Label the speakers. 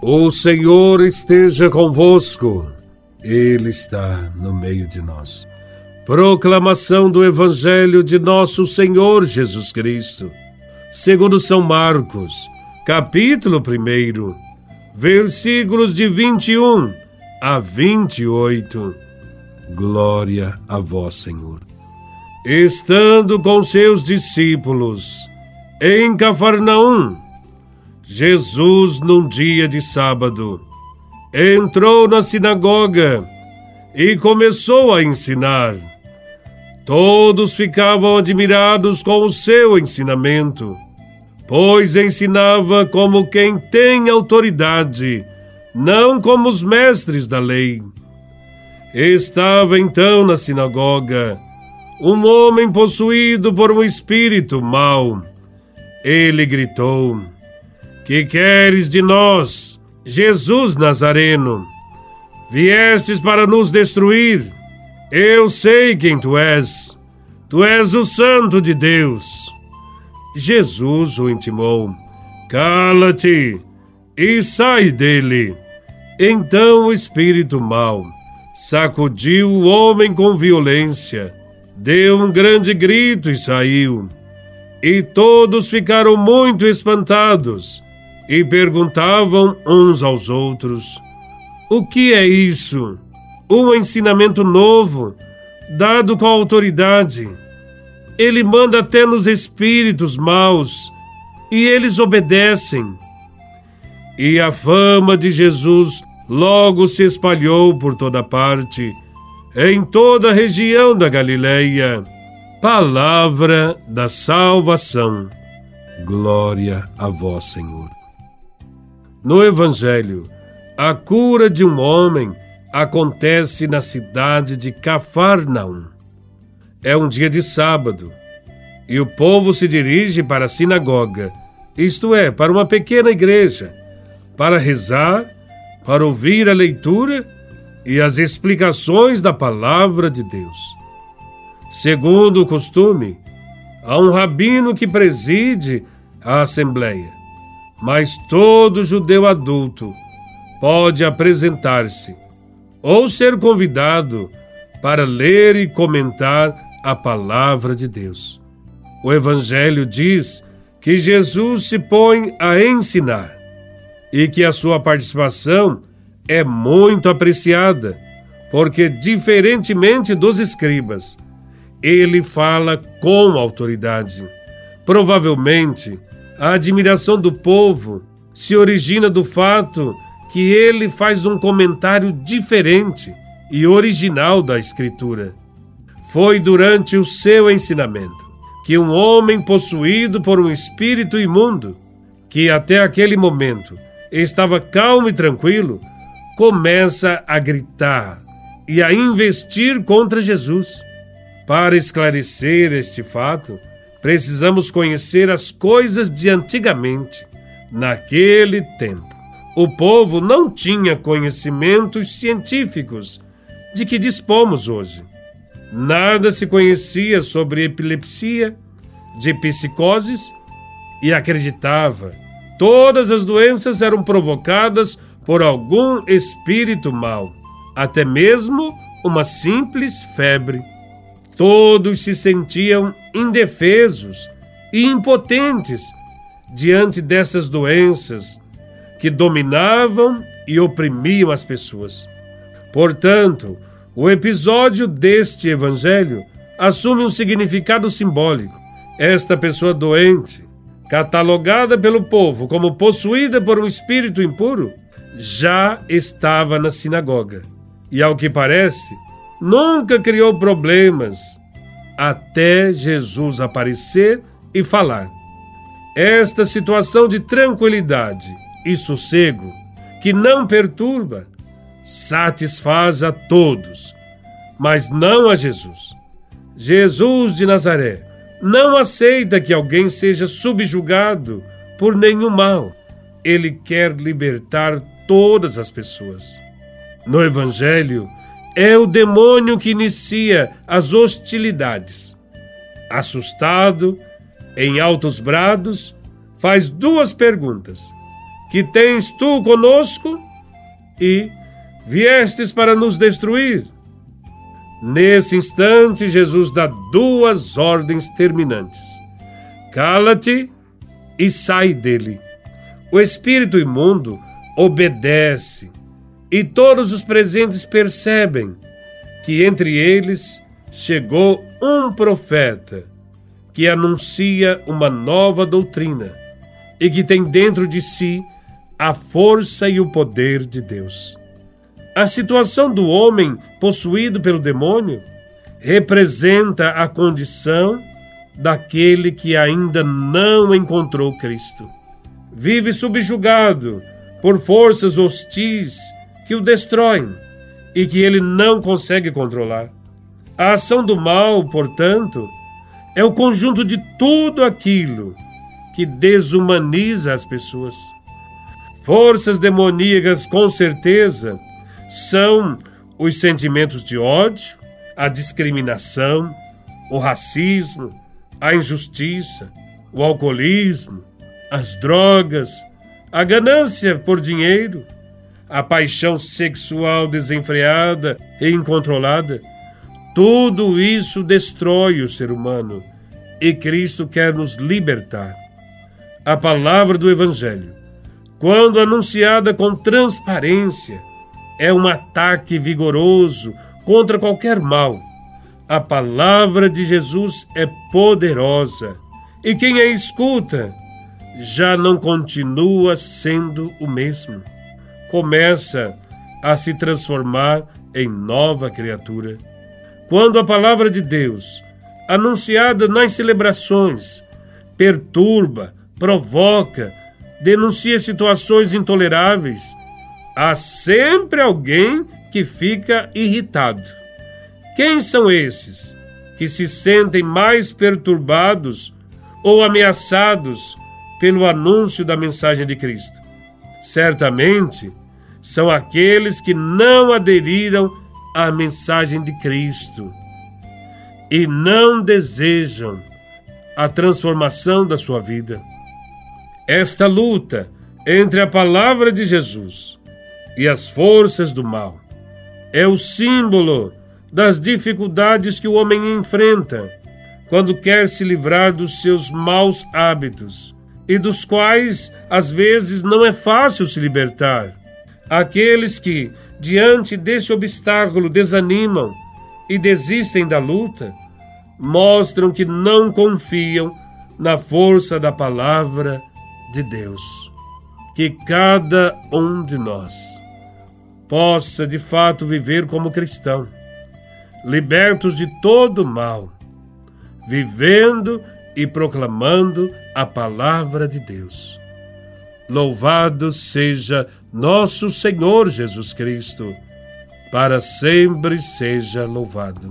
Speaker 1: O Senhor esteja convosco, Ele está no meio de nós. Proclamação do Evangelho de Nosso Senhor Jesus Cristo, segundo São Marcos, capítulo 1, versículos de 21 a 28. Glória a Vós, Senhor. Estando com seus discípulos em Cafarnaum, Jesus, num dia de sábado, entrou na sinagoga e começou a ensinar. Todos ficavam admirados com o seu ensinamento, pois ensinava como quem tem autoridade, não como os mestres da lei. Estava então na sinagoga um homem possuído por um espírito mau. Ele gritou: que queres de nós, Jesus Nazareno? Viestes para nos destruir? Eu sei quem tu és. Tu és o Santo de Deus. Jesus o intimou: Cala-te e sai dele. Então o espírito mau sacudiu o homem com violência, deu um grande grito e saiu. E todos ficaram muito espantados e perguntavam uns aos outros: O que é isso? Um ensinamento novo, dado com autoridade. Ele manda até nos espíritos maus e eles obedecem. E a fama de Jesus logo se espalhou por toda parte, em toda a região da Galileia. Palavra da salvação. Glória a vós, Senhor. No Evangelho, a cura de um homem acontece na cidade de Cafarnaum. É um dia de sábado e o povo se dirige para a sinagoga, isto é, para uma pequena igreja, para rezar, para ouvir a leitura e as explicações da palavra de Deus. Segundo o costume, há um rabino que preside a assembleia mas todo judeu adulto pode apresentar-se ou ser convidado para ler e comentar a palavra de Deus. O Evangelho diz que Jesus se põe a ensinar e que a sua participação é muito apreciada, porque, diferentemente dos escribas, ele fala com autoridade. Provavelmente, a admiração do povo se origina do fato que ele faz um comentário diferente e original da Escritura. Foi durante o seu ensinamento que um homem possuído por um espírito imundo, que até aquele momento estava calmo e tranquilo, começa a gritar e a investir contra Jesus. Para esclarecer este fato, precisamos conhecer as coisas de antigamente, naquele tempo. O povo não tinha conhecimentos científicos de que dispomos hoje. Nada se conhecia sobre epilepsia, de psicoses e acreditava todas as doenças eram provocadas por algum espírito mau, até mesmo uma simples febre. Todos se sentiam indefesos e impotentes diante dessas doenças que dominavam e oprimiam as pessoas. Portanto, o episódio deste evangelho assume um significado simbólico. Esta pessoa doente, catalogada pelo povo como possuída por um espírito impuro, já estava na sinagoga. E ao que parece, nunca criou problemas até Jesus aparecer e falar. Esta situação de tranquilidade e sossego, que não perturba, satisfaz a todos, mas não a Jesus. Jesus de Nazaré não aceita que alguém seja subjugado por nenhum mal. Ele quer libertar todas as pessoas. No Evangelho, é o demônio que inicia as hostilidades. Assustado, em altos brados, faz duas perguntas: que tens tu conosco? E viestes para nos destruir. Nesse instante, Jesus dá duas ordens terminantes: cala-te e sai dele. O espírito imundo obedece e todos os presentes percebem que entre eles chegou um profeta que anuncia uma nova doutrina e que tem dentro de si a força e o poder de Deus. A situação do homem possuído pelo demônio representa a condição daquele que ainda não encontrou Cristo. Vive subjugado por forças hostis que o destroem e que ele não consegue controlar. A ação do mal, portanto, é o conjunto de tudo aquilo que desumaniza as pessoas. Forças demoníacas, com certeza, são os sentimentos de ódio, a discriminação, o racismo, a injustiça, o alcoolismo, as drogas, a ganância por dinheiro, a paixão sexual desenfreada e incontrolada. Tudo isso destrói o ser humano e Cristo quer nos libertar. A palavra do Evangelho, quando anunciada com transparência, é um ataque vigoroso contra qualquer mal. A palavra de Jesus é poderosa e quem a escuta já não continua sendo o mesmo. Começa a se transformar em nova criatura. Quando a palavra de Deus anunciada nas celebrações, perturba, provoca, denuncia situações intoleráveis, há sempre alguém que fica irritado. Quem são esses que se sentem mais perturbados ou ameaçados pelo anúncio da mensagem de Cristo? Certamente são aqueles que não aderiram à mensagem de Cristo e não desejam a transformação da sua vida. Esta luta entre a palavra de Jesus e as forças do mal é o símbolo das dificuldades que o homem enfrenta quando quer se livrar dos seus maus hábitos e dos quais às vezes não é fácil se libertar. Aqueles que, diante desse obstáculo, desanimam e desistem da luta, mostram que não confiam na força da palavra de Deus. Que cada um de nós possa de fato viver como cristão, libertos de todo mal, vivendo e proclamando a palavra de Deus. Louvado seja nosso Senhor Jesus Cristo, para sempre seja louvado.